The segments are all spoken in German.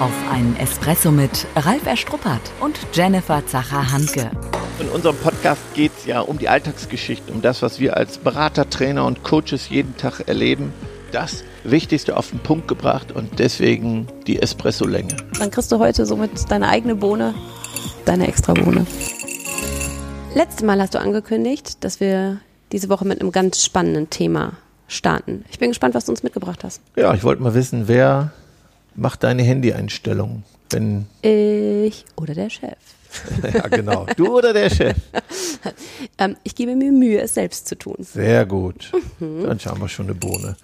Auf einen Espresso mit Ralf Erstruppert und Jennifer Zacher-Hanke. In unserem Podcast geht es ja um die Alltagsgeschichten, um das, was wir als Berater, Trainer und Coaches jeden Tag erleben. Das Wichtigste auf den Punkt gebracht und deswegen die Espresso-Länge. Dann kriegst du heute somit deine eigene Bohne, deine extra Bohne. Letztes Mal hast du angekündigt, dass wir diese Woche mit einem ganz spannenden Thema starten. Ich bin gespannt, was du uns mitgebracht hast. Ja, ich wollte mal wissen, wer macht deine Handy-Einstellungen? Wenn Ich oder der Chef. ja, genau. Du oder der Chef? Ähm, ich gebe mir Mühe, es selbst zu tun. Sehr gut. Dann schauen wir schon eine Bohne.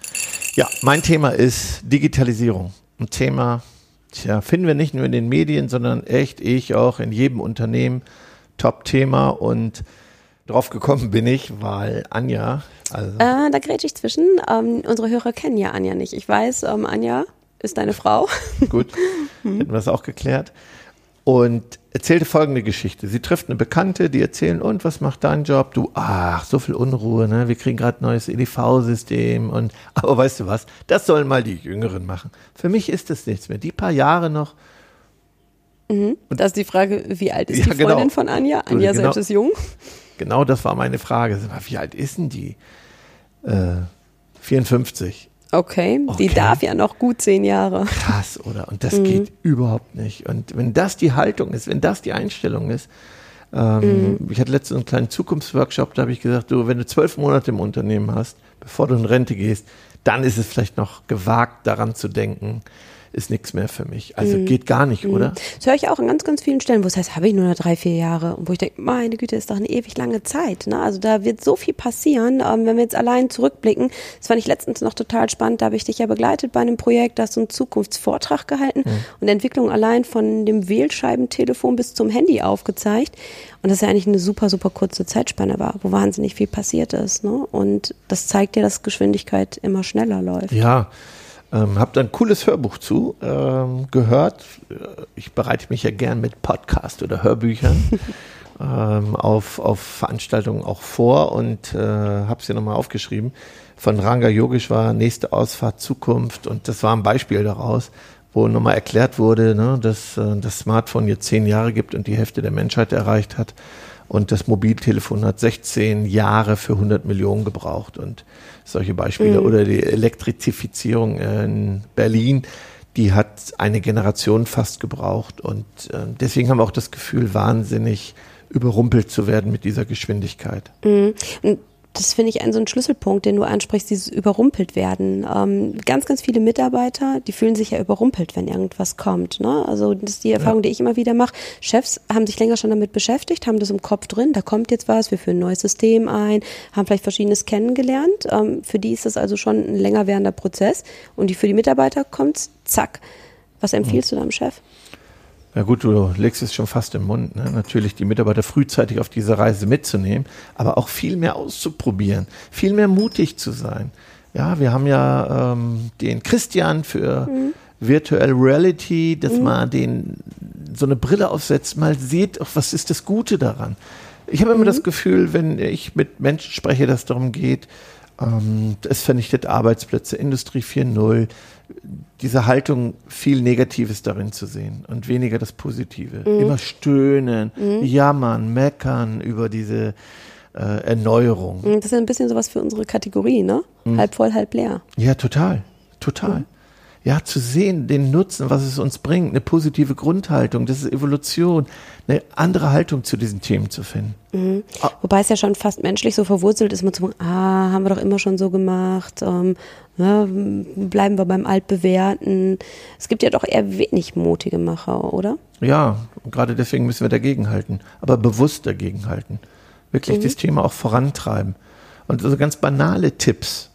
Ja, mein Thema ist Digitalisierung. Ein Thema, tja, finden wir nicht nur in den Medien, sondern echt ich auch in jedem Unternehmen. Top-Thema und drauf gekommen bin ich, weil Anja, also Äh, da grätsch ich zwischen. Ähm, unsere Hörer kennen ja Anja nicht. Ich weiß, ähm, Anja ist deine Frau. gut, hätten wir das auch geklärt. Und erzählte folgende Geschichte. Sie trifft eine Bekannte, die erzählen, und was macht dein Job? Du, ach, so viel Unruhe, ne? Wir kriegen gerade ein neues EDV-System und aber weißt du was, das sollen mal die Jüngeren machen. Für mich ist das nichts mehr. Die paar Jahre noch, Das ist die Frage, wie alt ist Ja, die Freundin genau. von Anja? Anja genau. selbst ist jung. genau das war meine Frage. Wie alt ist denn die? Äh, 54. Okay, die Okay. darf ja noch gut zehn Jahre. Krass, oder? Und das geht überhaupt nicht. Und wenn das die Haltung ist, wenn das die Einstellung ist, ähm, ich hatte letztens einen kleinen Zukunftsworkshop, da habe ich gesagt, du, wenn du zwölf Monate im Unternehmen hast, bevor du in Rente gehst, dann ist es vielleicht noch gewagt, daran zu denken, ist nichts mehr für mich. Also geht gar nicht, oder? Das höre ich auch an ganz, ganz vielen Stellen, wo es heißt, habe ich nur noch drei, vier Jahre. Und wo ich denke, meine Güte, ist doch eine ewig lange Zeit. Ne? Also da wird so viel passieren, ähm, wenn wir jetzt allein zurückblicken. Das fand ich letztens noch total spannend. Da habe ich dich ja begleitet bei einem Projekt, da hast du einen Zukunftsvortrag gehalten und Entwicklung allein von dem Wählscheibentelefon bis zum Handy aufgezeigt. Und das ja eigentlich eine super, super kurze Zeitspanne war, wo wahnsinnig viel passiert ist. Ne? Und das zeigt ja, dass Geschwindigkeit immer schneller läuft. Ja, ähm, habe da ein cooles Hörbuch zu ähm, gehört. Ich bereite mich ja gern mit Podcast oder Hörbüchern ähm, auf, auf Veranstaltungen auch vor und äh, habe es hier nochmal aufgeschrieben. Von Ranga Yogeshwar, nächste Ausfahrt Zukunft und das war ein Beispiel daraus, wo nochmal erklärt wurde, ne, dass äh, das Smartphone jetzt zehn Jahre gibt und die Hälfte der Menschheit erreicht hat. Und das Mobiltelefon hat 16 Jahre für 100 Millionen gebraucht und solche Beispiele. Oder die Elektrifizierung in Berlin, die hat eine Generation fast gebraucht. Und äh, deswegen haben wir auch das Gefühl, wahnsinnig überrumpelt zu werden mit dieser Geschwindigkeit. Und das finde ich ein so ein Schlüsselpunkt, den du ansprichst, dieses überrumpelt werden. Ähm, ganz, ganz viele Mitarbeiter, die fühlen sich ja überrumpelt, wenn irgendwas kommt. Ne? Also das ist die Erfahrung, die ich immer wieder mache. Chefs haben sich länger schon damit beschäftigt, haben das im Kopf drin, da kommt jetzt was, wir führen ein neues System ein, haben vielleicht Verschiedenes kennengelernt. Ähm, für die ist das also schon ein länger währender Prozess. Und die, für die Mitarbeiter kommt's zack. Was empfiehlst du deinem Chef? Na gut, du legst es schon fast im Mund. Ne? Natürlich die Mitarbeiter frühzeitig auf diese Reise mitzunehmen, aber auch viel mehr auszuprobieren, viel mehr mutig zu sein. Ja, wir haben ja ähm, den Christian für Virtual Reality, dass man den so eine Brille aufsetzt, mal sieht, auch, was ist das Gute daran. Ich habe immer das Gefühl, wenn ich mit Menschen spreche, dass es darum geht, es vernichtet Arbeitsplätze, Industrie 4.0, diese Haltung, viel Negatives darin zu sehen und weniger das Positive. Immer stöhnen, jammern, meckern über diese äh, Erneuerung. Das ist ja ein bisschen sowas für unsere Kategorie, ne? Halb voll, halb leer. Ja, total, total. Ja, zu sehen, den Nutzen, was es uns bringt, eine positive Grundhaltung, das ist Evolution, eine andere Haltung zu diesen Themen zu finden. Wobei es ja schon fast menschlich so verwurzelt ist, immer zu sagen, ah, haben wir doch immer schon so gemacht, ähm, ja, bleiben wir beim Altbewährten. Es gibt ja doch eher wenig mutige Macher, oder? Ja, und gerade deswegen müssen wir dagegenhalten, aber bewusst dagegenhalten. Wirklich das Thema auch vorantreiben. Und so ganz banale Tipps,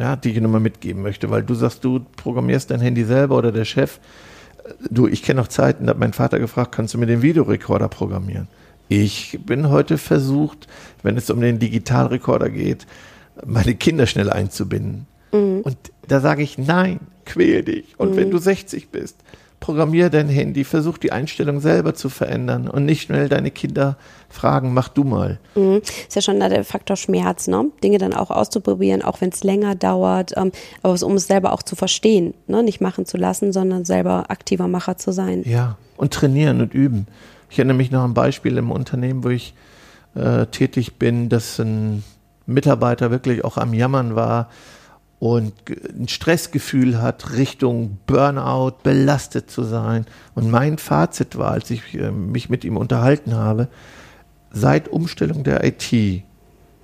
ja, die ich nochmal mitgeben möchte, weil du sagst, du programmierst dein Handy selber oder der Chef. Du, ich kenne noch Zeiten, da hat mein Vater gefragt, kannst du mir den Videorekorder programmieren? Ich bin heute versucht, wenn es um den Digitalrekorder geht, meine Kinder schnell einzubinden. Und da sage ich, nein, quäl dich. Und wenn du 60 bist, programmier dein Handy, versuch die Einstellung selber zu verändern und nicht schnell deine Kinder fragen, mach du mal. Mhm. Ist ja schon der Faktor Schmerz, ne? Dinge dann auch auszuprobieren, auch wenn es länger dauert, ähm, aber um es selber auch zu verstehen, ne? nicht machen zu lassen, sondern selber aktiver Macher zu sein. Ja, und trainieren und üben. Ich erinnere mich noch an ein Beispiel im Unternehmen, wo ich äh, tätig bin, dass ein Mitarbeiter wirklich auch am Jammern war, und ein Stressgefühl hat, Richtung Burnout, belastet zu sein. Und mein Fazit war, als ich äh, mich mit ihm unterhalten habe, seit Umstellung der IT,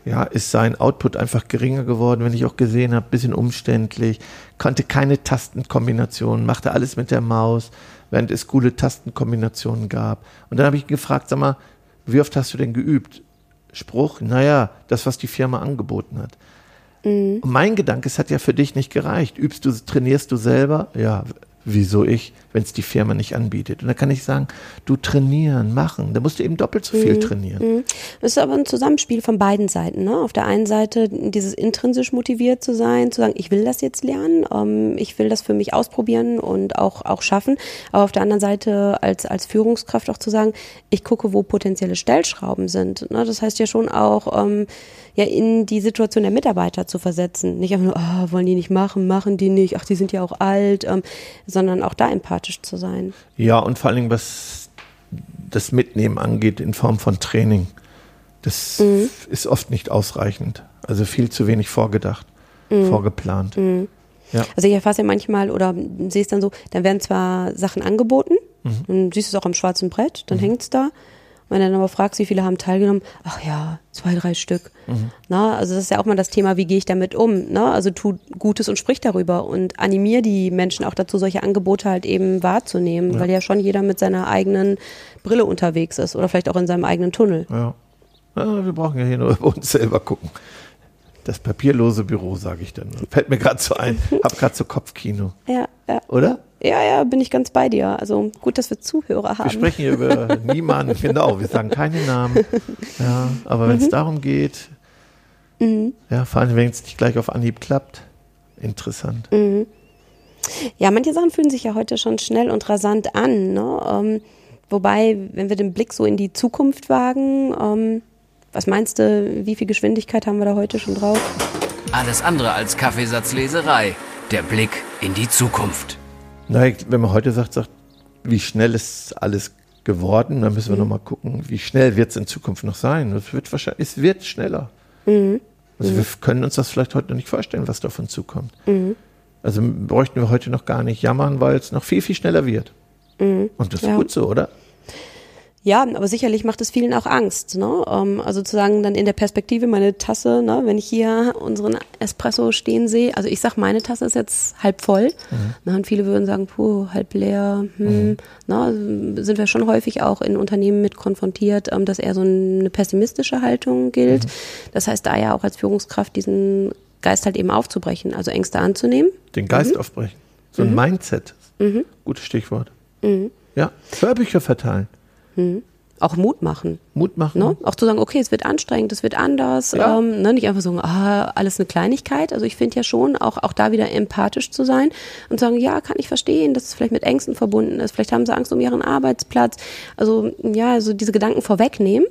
ja, ist sein Output einfach geringer geworden, wenn ich auch gesehen habe, bisschen umständlich, konnte keine Tastenkombinationen, machte alles mit der Maus, während es coole Tastenkombinationen gab. Und dann habe ich ihn gefragt, sag mal, wie oft hast du denn geübt? Spruch, naja, das, was die Firma angeboten hat. Mhm. Mein Gedanke, es hat ja für dich nicht gereicht. Übst du, trainierst du selber? Ja, wieso ich, wenn es die Firma nicht anbietet? Und da kann ich sagen, du trainieren, machen. Da musst du eben doppelt so viel mhm. trainieren. Mhm. Das ist aber ein Zusammenspiel von beiden Seiten. Ne? Auf der einen Seite dieses intrinsisch motiviert zu sein, zu sagen, ich will das jetzt lernen, ähm, ich will das für mich ausprobieren und auch, auch schaffen. Aber auf der anderen Seite als, als Führungskraft auch zu sagen, ich gucke, wo potenzielle Stellschrauben sind. Ne? Das heißt ja schon auch, ähm, ja in die Situation der Mitarbeiter zu versetzen. Nicht einfach nur, oh, wollen die nicht machen, machen die nicht, ach, die sind ja auch alt, ähm, sondern auch da empathisch zu sein. Ja, und vor allen Dingen, was das Mitnehmen angeht in Form von Training. Das mhm. ist oft nicht ausreichend. Also viel zu wenig vorgedacht, mhm. vorgeplant. Mhm. Ja. Also ich erfasse ja manchmal oder sehe es dann so, dann werden zwar Sachen angeboten, mhm. dann siehst du es auch am schwarzen Brett, dann mhm. hängt es da wenn du dann aber fragst, wie viele haben teilgenommen, ach ja, zwei, drei Stück. Mhm. Na, also das ist ja auch mal das Thema, wie gehe ich damit um? Na, also tu Gutes und sprich darüber und animier die Menschen auch dazu, solche Angebote halt eben wahrzunehmen, ja. weil ja schon jeder mit seiner eigenen Brille unterwegs ist oder vielleicht auch in seinem eigenen Tunnel. Ja. ja wir brauchen ja hier nur über uns selber gucken. Das papierlose Büro, sage ich dann. Fällt mir gerade so ein. Hab gerade so Kopfkino. Ja, ja. Oder? Ja, ja, bin ich ganz bei dir. Also gut, dass wir Zuhörer haben. Wir sprechen hier über niemanden, genau. Wir sagen keine Namen. Ja, aber wenn es mhm. darum geht, mhm. ja, vor allem wenn es nicht gleich auf Anhieb klappt, interessant. Mhm. Ja, manche Sachen fühlen sich ja heute schon schnell und rasant an. Ne? Ähm, wobei, wenn wir den Blick so in die Zukunft wagen, ähm, was meinst du, wie viel Geschwindigkeit haben wir da heute schon drauf? Alles andere als Kaffeesatzleserei. Der Blick in die Zukunft. Na, wenn man heute sagt, sagt, wie schnell ist alles geworden, dann müssen wir mhm. nochmal gucken, wie schnell wird es in Zukunft noch sein. Es wird wahrscheinlich, es wird schneller. Mhm. Also mhm. wir können uns das vielleicht heute noch nicht vorstellen, was davon zukommt. Mhm. Also bräuchten wir heute noch gar nicht jammern, weil es noch viel, viel schneller wird. Mhm. Und das ist ja. gut so, oder? Ja, aber sicherlich macht es vielen auch Angst. Ne? Ähm, also zu sagen, dann in der Perspektive meine Tasse, ne, wenn ich hier unseren Espresso stehen sehe, also ich sag, meine Tasse ist jetzt halb voll. Mhm. Na, und viele würden sagen, puh, halb leer. Hm, mhm. na, sind wir schon häufig auch in Unternehmen mit konfrontiert, ähm, dass eher so eine pessimistische Haltung gilt. Mhm. Das heißt, da ja auch als Führungskraft diesen Geist halt eben aufzubrechen, also Ängste anzunehmen. Den Geist mhm. aufbrechen. So ein mhm. Mindset. Mhm. Gutes Stichwort. Ja, Hörbücher verteilen. Mhm. Auch Mut machen. Mut machen. Ne? Auch zu sagen, okay, es wird anstrengend, es wird anders. Ja. Ähm, ne? Nicht einfach so, ah, alles eine Kleinigkeit. Also ich finde ja schon, auch, auch da wieder empathisch zu sein und sagen, ja, kann ich verstehen, dass es vielleicht mit Ängsten verbunden ist. Vielleicht haben sie Angst um ihren Arbeitsplatz. Also ja, also diese Gedanken vorwegnehmen.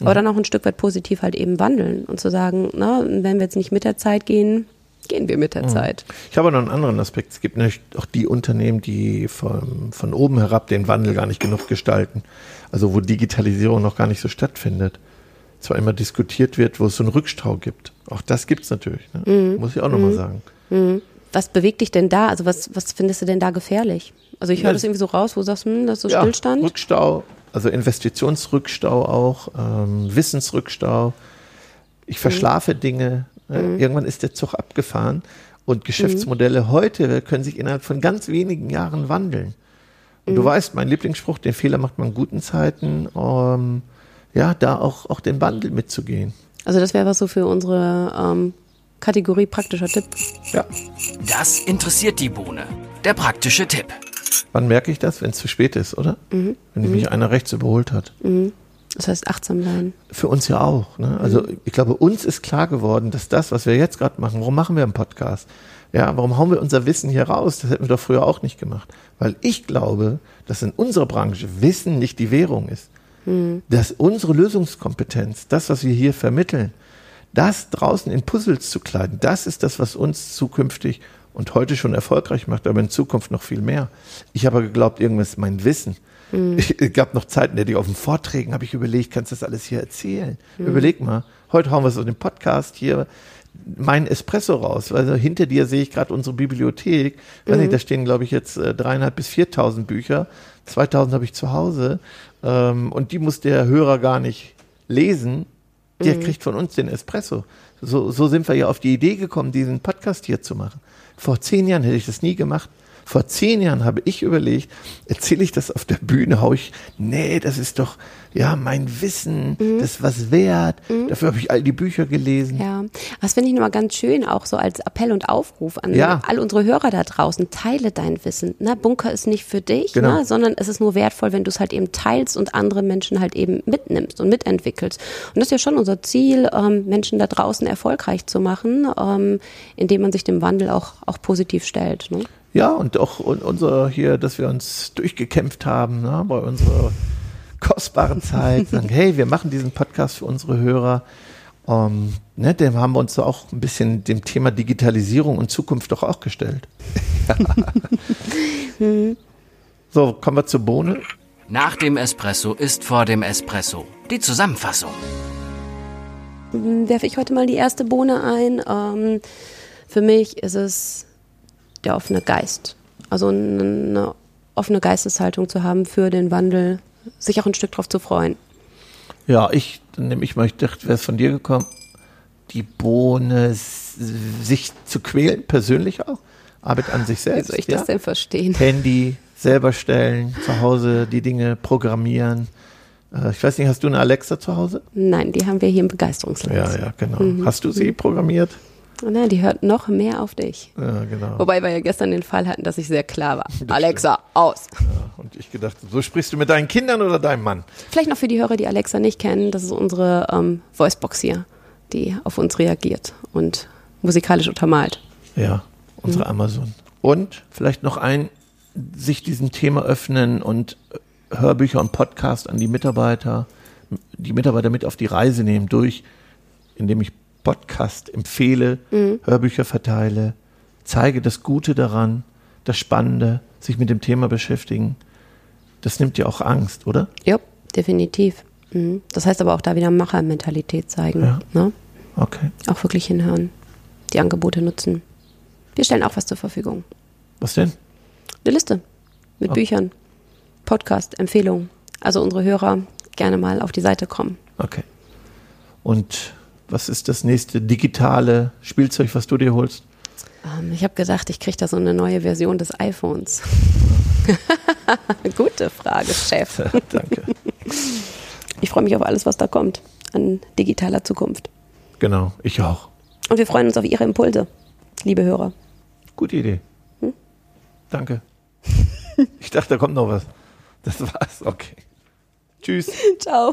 Aber dann auch ein Stück weit positiv halt eben wandeln und zu sagen, na, ne, wenn wir jetzt nicht mit der Zeit gehen, gehen wir mit der mhm. Zeit. Ich habe noch einen anderen Aspekt. Es gibt nämlich auch die Unternehmen, die von, von oben herab den Wandel gar nicht genug gestalten. Also wo Digitalisierung noch gar nicht so stattfindet. Zwar immer diskutiert wird, wo es so einen Rückstau gibt. Auch das gibt es natürlich. Ne? Mhm. Muss ich auch nochmal mhm. sagen. Mhm. Was bewegt dich denn da? Also was, was findest du denn da gefährlich? Also ich höre ja, das irgendwie so raus, wo du sagst, hm, das ist so ja, Stillstand. Rückstau, also Investitionsrückstau auch, ähm, Wissensrückstau. Ich verschlafe mhm. Dinge, Mhm. Irgendwann ist der Zug abgefahren und Geschäftsmodelle mhm. heute können sich innerhalb von ganz wenigen Jahren wandeln. Und du mhm. weißt, mein Lieblingsspruch, den Fehler macht man in guten Zeiten, um, ja, da auch, auch den Wandel mitzugehen. Also das wäre was so für unsere ähm, Kategorie praktischer Tipp. Ja. Das interessiert die Bohne. Der praktische Tipp. Wann merke ich das? Wenn es zu spät ist, oder? Mhm. Wenn mich mhm. einer rechts überholt hat. Das heißt achtsam sein. Für uns ja auch. Ne? Also mhm. ich glaube, uns ist klar geworden, dass das, was wir jetzt gerade machen, warum machen wir einen Podcast? Ja, warum hauen wir unser Wissen hier raus? Das hätten wir doch früher auch nicht gemacht. Weil ich glaube, dass in unserer Branche Wissen nicht die Währung ist. Mhm. Dass unsere Lösungskompetenz, das, was wir hier vermitteln, das draußen in Puzzles zu kleiden, das ist das, was uns zukünftig und heute schon erfolgreich macht, aber in Zukunft noch viel mehr. Ich habe geglaubt, irgendwas ist mein Wissen. Mhm. Ich, es gab noch Zeiten, denen ich auf den Vorträgen habe ich überlegt, kannst du das alles hier erzählen? Mhm. Überleg mal. Heute hauen wir so den Podcast hier mein Espresso raus. Also hinter dir sehe ich gerade unsere Bibliothek. Mhm. Weiß nicht, da stehen, glaube ich, jetzt äh, dreieinhalb bis viertausend Bücher. 2000 habe ich zu Hause. Ähm, und die muss der Hörer gar nicht lesen. Der mhm. kriegt von uns den Espresso. So, so sind wir ja auf die Idee gekommen, diesen Podcast hier zu machen. Vor zehn Jahren hätte ich das nie gemacht. Vor zehn Jahren habe ich überlegt, erzähle ich das auf der Bühne, hau ich, nee, das ist doch, ja, mein Wissen, mhm. das ist was wert. Mhm. Dafür habe ich all die Bücher gelesen. Ja, das finde ich nochmal ganz schön, auch so als Appell und Aufruf an ja. all unsere Hörer da draußen. Teile dein Wissen. Na, Bunker ist nicht für dich, genau. ne, sondern es ist nur wertvoll, wenn du es halt eben teilst und andere Menschen halt eben mitnimmst und mitentwickelst. Und das ist ja schon unser Ziel, ähm, Menschen da draußen erfolgreich zu machen, ähm, indem man sich dem Wandel auch, auch positiv stellt. Ne? Ja, und auch unser hier, dass wir uns durchgekämpft haben ne, bei unserer kostbaren Zeit. Sagen, hey, wir machen diesen Podcast für unsere Hörer. Um, ne, dem haben wir uns so auch ein bisschen dem Thema Digitalisierung und Zukunft doch auch gestellt. so, kommen wir zur Bohne. Nach dem Espresso ist vor dem Espresso. Die Zusammenfassung. Werfe ich heute mal die erste Bohne ein. Ähm, für mich ist es der offene Geist. Also eine offene Geisteshaltung zu haben für den Wandel, sich auch ein Stück drauf zu freuen. Ja, ich nehme ich mal, ich dachte, wäre es von dir gekommen, die Bohne sich zu quälen, persönlich auch. Arbeit an sich selbst. Wie soll ich ja? das denn verstehen? Handy selber stellen, zu Hause die Dinge programmieren. Äh, ich weiß Na, die hört noch mehr auf dich. Ja, genau. Wobei wir ja gestern den Fall hatten, dass ich sehr klar war. Das Alexa, stimmt. aus. Ja, und ich gedacht, so sprichst du mit deinen Kindern oder deinem Mann? Vielleicht noch für die Hörer, die Alexa nicht kennen, das ist unsere ähm, Voicebox hier, die auf uns reagiert und musikalisch untermalt. Ja, unsere mhm. Amazon. Und vielleicht noch ein, sich diesem Thema öffnen und äh, Hörbücher und Podcast an die Mitarbeiter, die Mitarbeiter mit auf die Reise nehmen durch, indem ich Podcast empfehle, mhm. Hörbücher verteile, zeige das Gute daran, das Spannende, sich mit dem Thema beschäftigen. Das nimmt ja auch Angst, oder? Ja, definitiv. Mhm. Das heißt aber auch da wieder Machermentalität zeigen. Ja. Ne? Okay. Auch wirklich hinhören, die Angebote nutzen. Wir stellen auch was zur Verfügung. Was denn? Eine Liste mit okay. Büchern, Podcast, Empfehlungen. Also unsere Hörer gerne mal auf die Seite kommen. Okay. Und was ist das nächste digitale Spielzeug, was du dir holst? Um, ähm, ich habe gedacht, ich kriege da so eine neue Version des iPhones. Gute Frage, Chef. Danke. Ich freue mich auf alles, was da kommt an digitaler Zukunft. Genau, ich auch. Und wir freuen uns auf Ihre Impulse, liebe Hörer. Gute Idee. Hm? Danke. Ich dachte, da kommt noch was. Das war's. Okay. Tschüss. Ciao